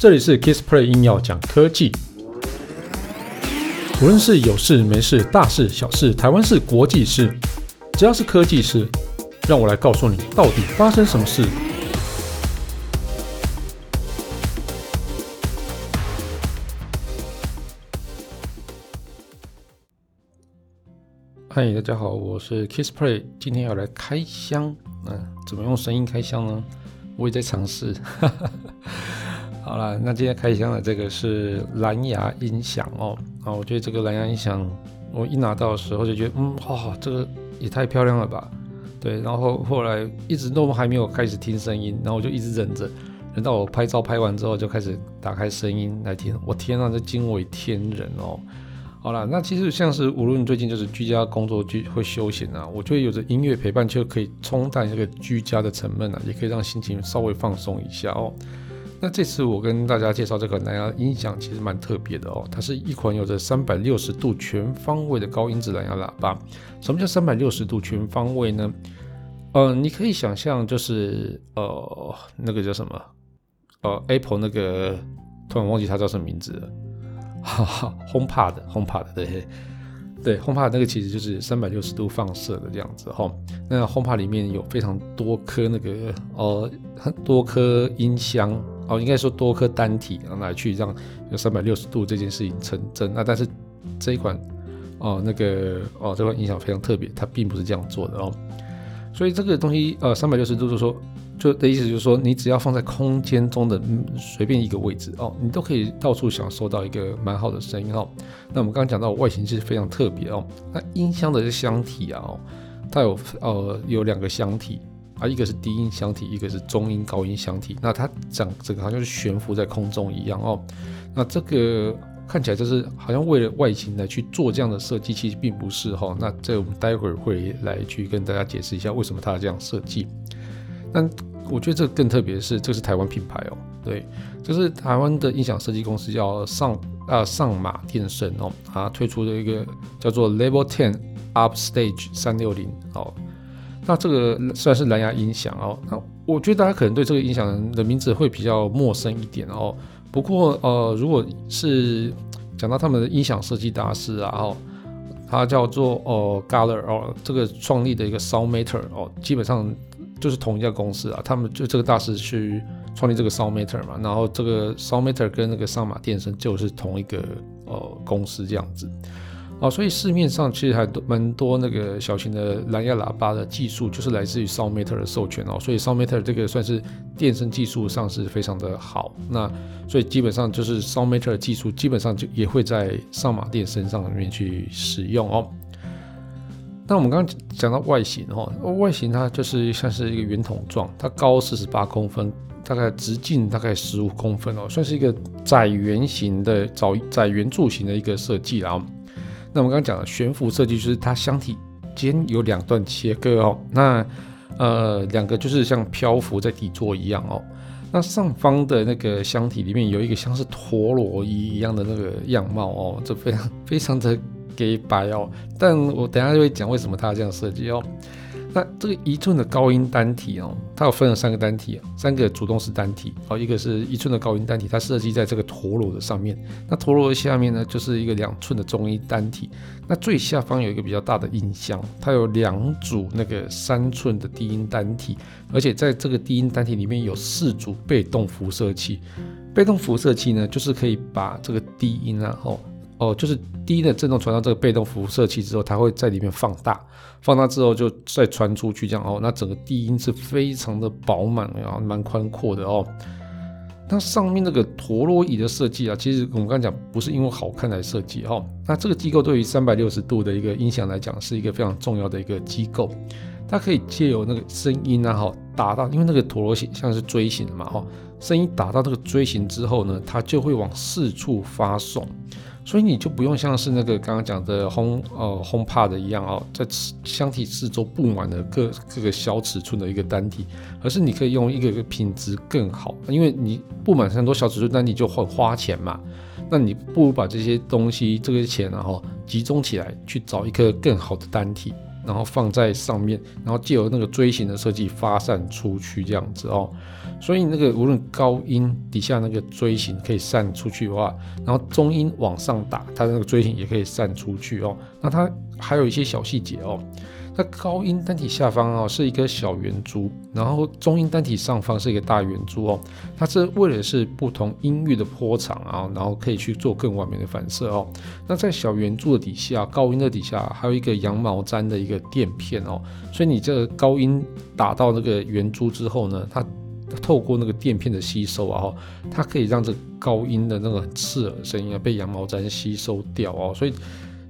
这里是 Kissplay 硬要讲科技，无论是有事没事、大事小事、台湾事、国际事，只要是科技事，让我来告诉你到底发生什么事。嗨，大家好，我是 Kissplay，今天要来开箱，嗯，怎么用声音开箱呢？我也在尝试，好了，那今天开箱的这个是蓝牙音响哦，啊，我觉得这个蓝牙音响，我一拿到的时候就觉得，嗯，哇，这个也太漂亮了吧，对，然后后来一直都还没有开始听声音，然后我就一直忍着，等到我拍照拍完之后就开始打开声音来听，我天呐，这惊为天人哦。好了，那其实像是无论最近就是居家工作、居会休闲啊，我觉得有着音乐陪伴就可以冲淡这个居家的沉闷啊，也可以让心情稍微放松一下哦。那这次我跟大家介绍这个蓝牙音响，其实蛮特别的哦。它是一款有着三百六十度全方位的高音质蓝牙喇叭。什么叫三百六十度全方位呢？呃，你可以想象就是呃那个叫什么呃 Apple 那个，突然忘记它叫什么名字了。哈哈，HomePod，HomePod，对，对，HomePod 那个其实就是三百六十度放射的这样子哈。那 HomePod 里面有非常多颗那个呃很多颗音箱哦，应该说多颗单体来去让有三百六十度这件事情成真。那但是这一款哦那个哦这款音响非常特别，它并不是这样做的哦。所以这个东西呃三百六十度就是说。就的意思就是说，你只要放在空间中的随便一个位置哦，你都可以到处享受到一个蛮好的声音哦。那我们刚刚讲到外形是非常特别哦。那音箱的箱体啊哦，它有呃有两个箱体啊，一个是低音箱体，一个是中音高音箱体。那它整整个好像是悬浮在空中一样哦。那这个看起来就是好像为了外形来去做这样的设计，其实并不是哈。那这我们待会儿会来去跟大家解释一下为什么它这样设计。但我觉得这个更特别的是，这是台湾品牌哦，对，这是台湾的音响设计公司叫上啊上马电声哦，它推出的一个叫做 Level Ten Upstage 三六零哦，那这个算是蓝牙音响哦，那我觉得大家可能对这个音响的名字会比较陌生一点哦，不过呃，如果是讲到他们的音响设计大师啊哦，他叫做哦 Galler 哦，这个创立的一个 Soundmator 哦，基本上。就是同一家公司啊，他们就这个大师去创立这个 Soundmator 嘛，然后这个 Soundmator 跟那个上马电声就是同一个呃公司这样子，哦，所以市面上其实还多蛮多那个小型的蓝牙喇叭的技术，就是来自于 Soundmator 的授权哦，所以 Soundmator 这个算是电声技术上是非常的好，那所以基本上就是 Soundmator 技术基本上就也会在上马电声上面去使用哦。那我们刚刚讲到外形哦，外形它就是像是一个圆筒状，它高四十八公分，大概直径大概十五公分哦，算是一个窄圆形的窄窄圆柱形的一个设计啦。那我们刚刚讲的悬浮设计就是它箱体间有两段切割哦，那呃两个就是像漂浮在底座一样哦。那上方的那个箱体里面有一个像是陀螺仪一样的那个样貌哦，这非常非常的。给白哦，但我等下就会讲为什么它这样设计哦。那这个一寸的高音单体哦，它有分了三个单体，三个主动式单体哦，一个是一寸的高音单体，它设计在这个陀螺的上面。那陀螺的下面呢，就是一个两寸的中音单体。那最下方有一个比较大的音箱，它有两组那个三寸的低音单体，而且在这个低音单体里面有四组被动辐射器。被动辐射器呢，就是可以把这个低音啊，哦。哦，就是低的震动传到这个被动辐射器之后，它会在里面放大，放大之后就再传出去，这样哦，那整个低音是非常的饱满，然后蛮宽阔的哦。那上面那个陀螺仪的设计啊，其实我们刚才讲不是因为好看来设计哈，那这个机构对于三百六十度的一个音响来讲，是一个非常重要的一个机构，它可以借由那个声音啊，哈，打到，因为那个陀螺形像是锥形的嘛，哈，声音打到这个锥形之后呢，它就会往四处发送。所以你就不用像是那个刚刚讲的轰呃 HomePod 一样哦，在箱体四周布满了各各个小尺寸的一个单体，而是你可以用一个个品质更好，因为你布满很多小尺寸单体就很花钱嘛，那你不如把这些东西这个钱然后集中起来去找一个更好的单体，然后放在上面，然后借由那个锥形的设计发散出去这样子哦。所以那个无论高音底下那个锥形可以散出去的话，然后中音往上打，它的那个锥形也可以散出去哦。那它还有一些小细节哦。那高音单体下方哦是一个小圆珠，然后中音单体上方是一个大圆珠哦。它是为了是不同音域的波长啊，然后可以去做更完美的反射哦。那在小圆珠的底下，高音的底下还有一个羊毛毡的一个垫片哦。所以你这个高音打到那个圆珠之后呢，它透过那个垫片的吸收啊，它可以让这高音的那个刺耳声音啊被羊毛毡吸收掉哦。所以。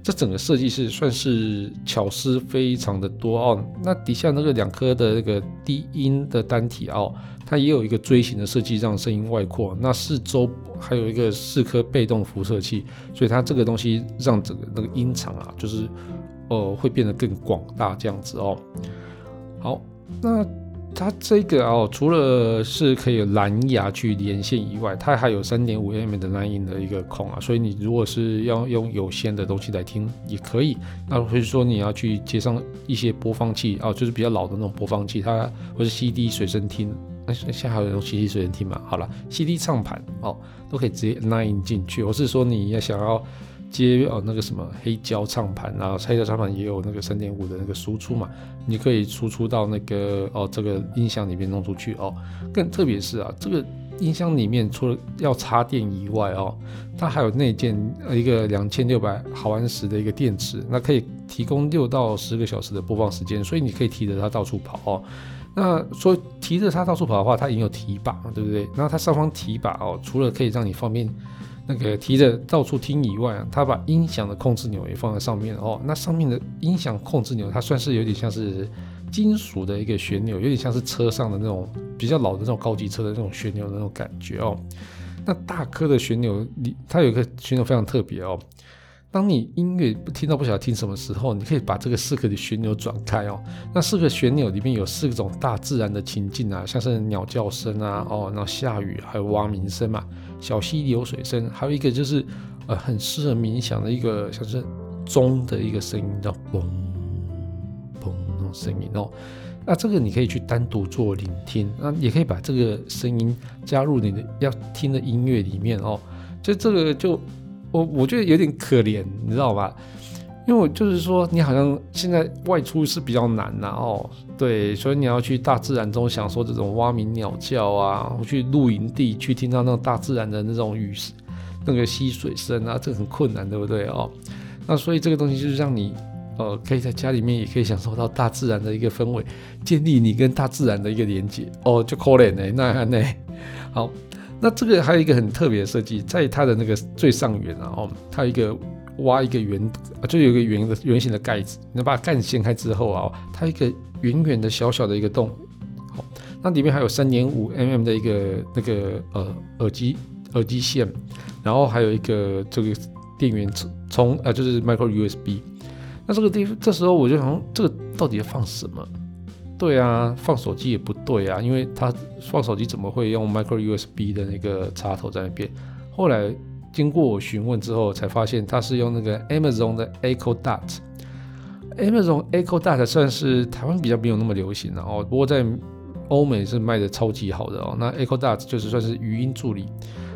这整个设计是算是巧思非常的多哦。那底下那个两颗的那个低音的单体哦，它也有一个锥形的设计，让声音外扩。那四周还有一个四颗被动辐射器，所以它这个东西让整个那个音场啊，就是呃会变得更广大这样子哦。好，那。它这个哦，除了是可以蓝牙去连线以外，它还有三点五 mm 的 line 的一个孔啊，所以你如果是要用有线的东西来听也可以。那或者说你要去接上一些播放器哦，就是比较老的那种播放器，它或是 CD 随身听，那现在还有用 CD 随身听嘛？好了，CD 唱盘哦，都可以直接 line 进去。或是说你要想要。接哦那个什么黑胶唱盘啊，黑胶唱盘也有那个三点五的那个输出嘛，你可以输出到那个哦这个音箱里面弄出去哦。更特别是啊，这个音箱里面除了要插电以外哦，它还有内建一个两千六百毫安时的一个电池，那可以提供六到十个小时的播放时间，所以你可以提着它到处跑哦。那说提着它到处跑的话，它也有提把，对不对？那它上方提把哦，除了可以让你方便。那个提着到处听以外，它把音响的控制钮也放在上面哦。那上面的音响控制钮，它算是有点像是金属的一个旋钮，有点像是车上的那种比较老的那种高级车的那种旋钮的那种感觉哦。那大颗的旋钮你，它有一个旋钮非常特别哦。当你音乐不听到不晓得听什么时候，你可以把这个四颗的旋钮转开哦。那四个旋钮里面有四种大自然的情境啊，像是鸟叫声啊，哦，然后下雨，还有蛙鸣声嘛。小溪流水声，还有一个就是，呃，很适合冥想的一个，像是钟的一个声音，叫嘣嘣那种声音哦。那这个你可以去单独做聆听，那也可以把这个声音加入你的要听的音乐里面哦。就这个就我我觉得有点可怜，你知道吧？因为我就是说，你好像现在外出是比较难呐，哦，对，所以你要去大自然中享受这种蛙鸣鸟叫啊，去露营地去听到那种大自然的那种雨，那个溪水声啊，这很困难，对不对哦？那所以这个东西就是让你，呃，可以在家里面也可以享受到大自然的一个氛围，建立你跟大自然的一个连接哦，就可怜呢，那那好，那这个还有一个很特别的设计，在它的那个最上缘啊，哦，它有一个。挖一个圆，就有一个圆的圆形的盖子，你把盖子掀开之后啊，它一个圆圆的小小的一个洞，好，那里面还有三点五 mm 的一个那个呃耳机耳机线，然后还有一个这个电源充呃就是 micro USB，那这个地方这时候我就想，这个到底要放什么？对啊，放手机也不对啊，因为它放手机怎么会用 micro USB 的那个插头在那边？后来。经过我询问之后，才发现它是用那个 Amazon 的 Echo Dot。Amazon Echo Dot 算是台湾比较没有那么流行的哦，不过在欧美是卖的超级好的哦。那 Echo Dot 就是算是语音助理，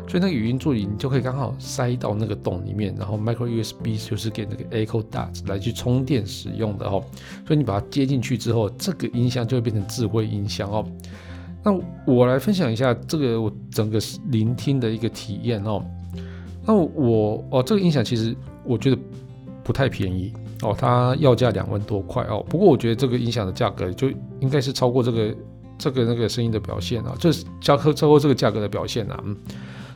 所以那个语音助理你就可以刚好塞到那个洞里面，然后 Micro USB 就是给那个 Echo Dot 来去充电使用的哦。所以你把它接进去之后，这个音箱就会变成智慧音箱哦。那我来分享一下这个我整个聆听的一个体验哦。那我哦，这个音响其实我觉得不太便宜哦，它要价两万多块哦。不过我觉得这个音响的价格就应该是超过这个这个那个声音的表现啊，就是价格超过这个价格的表现啊。嗯，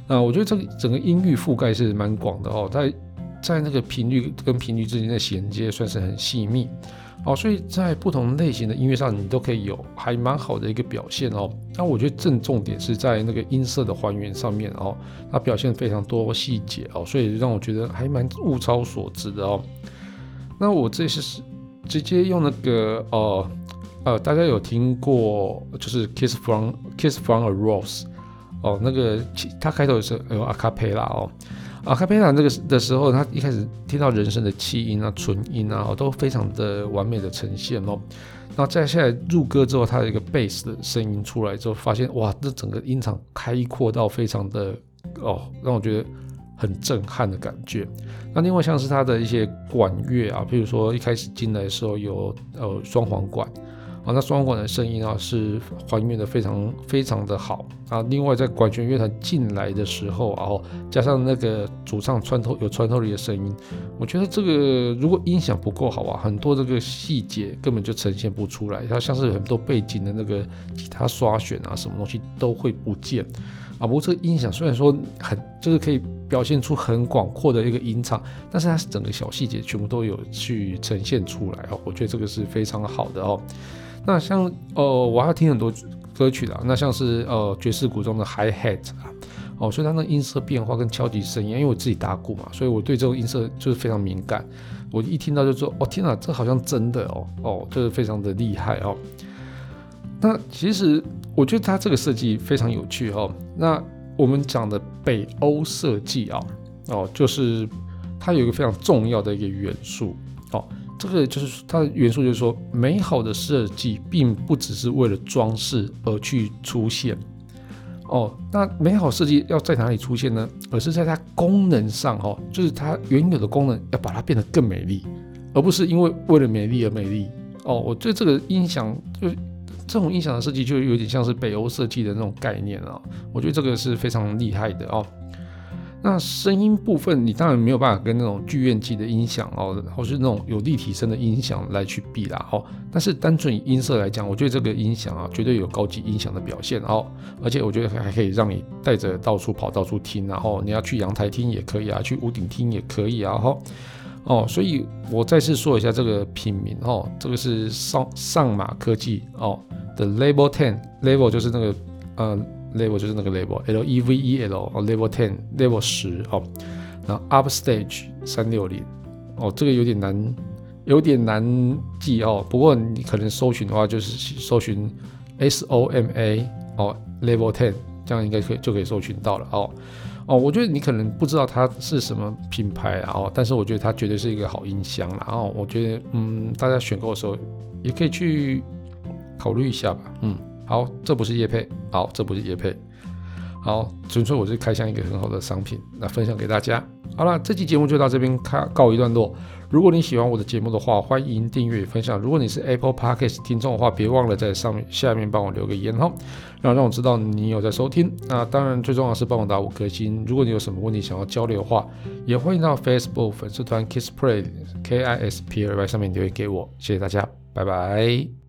那我觉得这个整个音域覆盖是蛮广的哦，在在那个频率跟频率之间的衔接算是很细密。哦，所以在不同类型的音乐上，你都可以有还蛮好的一个表现哦。那我觉得正重点是在那个音色的还原上面哦，它表现非常多细节哦，所以让我觉得还蛮物超所值的哦。那我这次是直接用那个哦呃，大家有听过就是 Kiss from Kiss from a Rose 哦，那个它开头是有阿卡贝拉哦。啊，开配塔这个的时候，他一开始听到人声的气音啊、纯音啊，都非常的完美的呈现哦。然后再下来入歌之后，他的一个贝斯的声音出来之后，发现哇，这整个音场开阔到非常的哦，让我觉得很震撼的感觉。那另外像是他的一些管乐啊，譬如说一开始进来的时候有呃双簧管。啊，那双簧管的声音啊是还原的非常非常的好啊。另外，在管弦乐团进来的时候，然后加上那个主唱穿透有穿透力的声音，我觉得这个如果音响不够好啊，很多这个细节根本就呈现不出来。它像是很多背景的那个吉他刷弦啊，什么东西都会不见啊。不过这个音响虽然说很就是可以表现出很广阔的一个音场，但是它整个小细节全部都有去呈现出来哦。我觉得这个是非常好的哦。那像呃，我还要听很多歌曲的，那像是呃爵士鼓中的 high hat 啊，哦，所以它那音色变化跟敲击声音，因为我自己打鼓嘛，所以我对这种音色就是非常敏感。我一听到就说，哦天哪，这好像真的哦，哦，就是非常的厉害哦。那其实我觉得它这个设计非常有趣哦。那我们讲的北欧设计啊，哦，就是它有一个非常重要的一个元素哦。这个就是它的元素，就是说，美好的设计并不只是为了装饰而去出现哦。那美好设计要在哪里出现呢？而是在它功能上，哦，就是它原有的功能要把它变得更美丽，而不是因为为了美丽而美丽哦。我对这个音响，就这种音响的设计，就有点像是北欧设计的那种概念啊。我觉得这个是非常厉害的哦。那声音部分，你当然没有办法跟那种剧院级的音响哦，或是那种有立体声的音响来去比啦哦。但是单纯以音色来讲，我觉得这个音响啊，绝对有高级音响的表现哦。而且我觉得还可以让你带着到处跑、到处听，然后你要去阳台听也可以啊，去屋顶听也可以啊。哈哦，所以我再次说一下这个品名哦，这个是上上马科技哦的 Level Ten，Level 就是那个呃。Level 就是那个 Level，L E V E L 哦，Level Ten，Level 十哦，然后 Upstage 三六零哦，这个有点难，有点难记哦。不过你可能搜寻的话，就是搜寻 S O M A 哦，Level Ten，这样应该可以就可以搜寻到了哦。哦，我觉得你可能不知道它是什么品牌啊，哦，但是我觉得它绝对是一个好音箱啦。然后我觉得，嗯，大家选购的时候也可以去考虑一下吧，嗯。好，这不是叶配，好，这不是叶配，好，纯粹我是开箱一个很好的商品，那分享给大家。好了，这期节目就到这边开告一段落。如果你喜欢我的节目的话，欢迎订阅分享。如果你是 Apple Podcast 听众的话，别忘了在上面下面帮我留个言哈，然后让我知道你有在收听。那当然最重要的是帮我打五颗星。如果你有什么问题想要交流的话，也欢迎到 Facebook 粉丝团 Kiss Play K I S P L Y 上面留言给我。谢谢大家，拜拜。